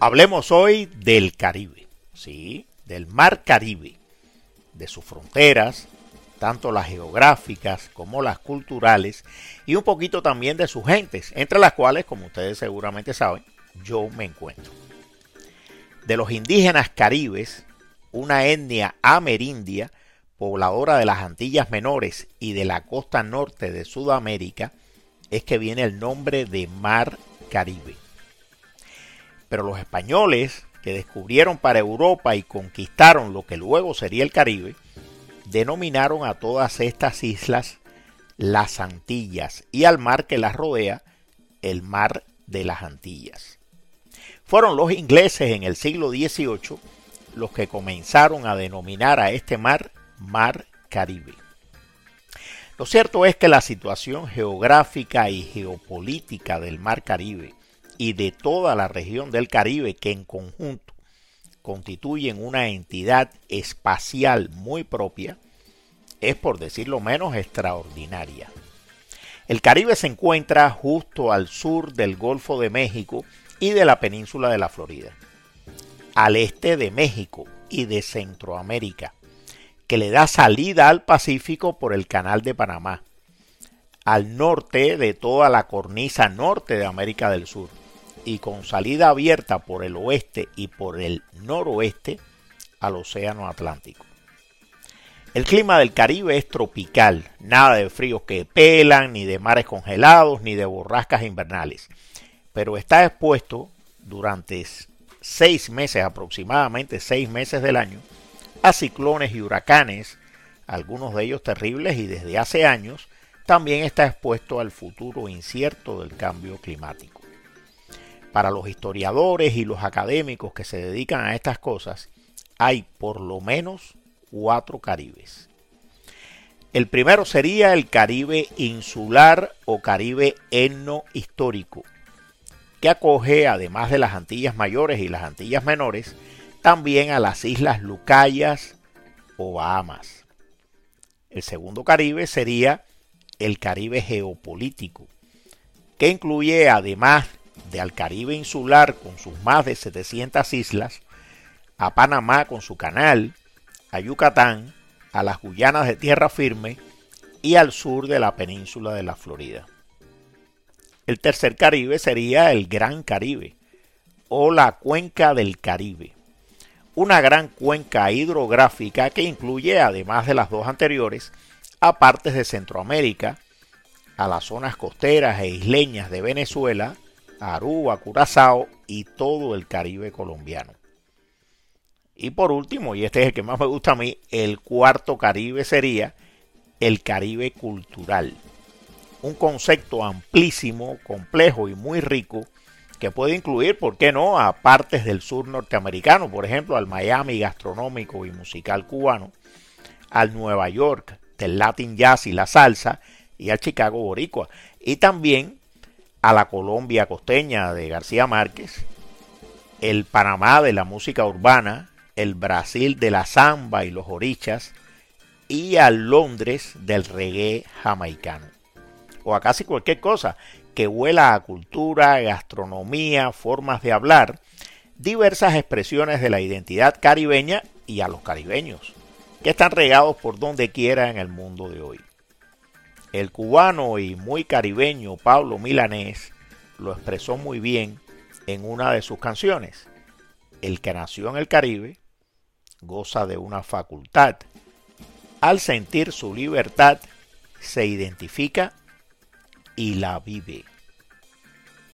Hablemos hoy del Caribe, sí, del Mar Caribe, de sus fronteras, tanto las geográficas como las culturales, y un poquito también de sus gentes, entre las cuales, como ustedes seguramente saben, yo me encuentro. De los indígenas caribes, una etnia amerindia, pobladora de las Antillas Menores y de la costa norte de Sudamérica, es que viene el nombre de Mar Caribe. Pero los españoles, que descubrieron para Europa y conquistaron lo que luego sería el Caribe, denominaron a todas estas islas las Antillas y al mar que las rodea el mar de las Antillas. Fueron los ingleses en el siglo XVIII los que comenzaron a denominar a este mar Mar Caribe. Lo cierto es que la situación geográfica y geopolítica del Mar Caribe y de toda la región del Caribe que en conjunto constituyen una entidad espacial muy propia, es por decirlo menos extraordinaria. El Caribe se encuentra justo al sur del Golfo de México y de la península de la Florida, al este de México y de Centroamérica, que le da salida al Pacífico por el Canal de Panamá, al norte de toda la cornisa norte de América del Sur y con salida abierta por el oeste y por el noroeste al Océano Atlántico. El clima del Caribe es tropical, nada de fríos que pelan, ni de mares congelados, ni de borrascas invernales, pero está expuesto durante seis meses, aproximadamente seis meses del año, a ciclones y huracanes, algunos de ellos terribles y desde hace años también está expuesto al futuro incierto del cambio climático. Para los historiadores y los académicos que se dedican a estas cosas, hay por lo menos cuatro Caribes. El primero sería el Caribe insular o Caribe etno histórico, que acoge, además de las Antillas Mayores y las Antillas Menores, también a las Islas Lucayas o Bahamas. El segundo Caribe sería el Caribe geopolítico, que incluye además de al Caribe insular con sus más de 700 islas, a Panamá con su canal, a Yucatán, a las Guyanas de tierra firme y al sur de la península de la Florida. El tercer Caribe sería el Gran Caribe o la Cuenca del Caribe, una gran cuenca hidrográfica que incluye, además de las dos anteriores, a partes de Centroamérica, a las zonas costeras e isleñas de Venezuela, Aruba, Curazao y todo el Caribe colombiano. Y por último, y este es el que más me gusta a mí, el cuarto Caribe sería el Caribe cultural. Un concepto amplísimo, complejo y muy rico que puede incluir, ¿por qué no?, a partes del sur norteamericano, por ejemplo, al Miami gastronómico y musical cubano, al Nueva York del Latin Jazz y la salsa, y al Chicago boricua, y también a la Colombia costeña de García Márquez, el Panamá de la música urbana, el Brasil de la samba y los orichas, y al Londres del reggae jamaicano. O a casi cualquier cosa que huela a cultura, gastronomía, formas de hablar, diversas expresiones de la identidad caribeña y a los caribeños, que están regados por donde quiera en el mundo de hoy. El cubano y muy caribeño Pablo Milanés lo expresó muy bien en una de sus canciones. El que nació en el Caribe goza de una facultad. Al sentir su libertad, se identifica y la vive.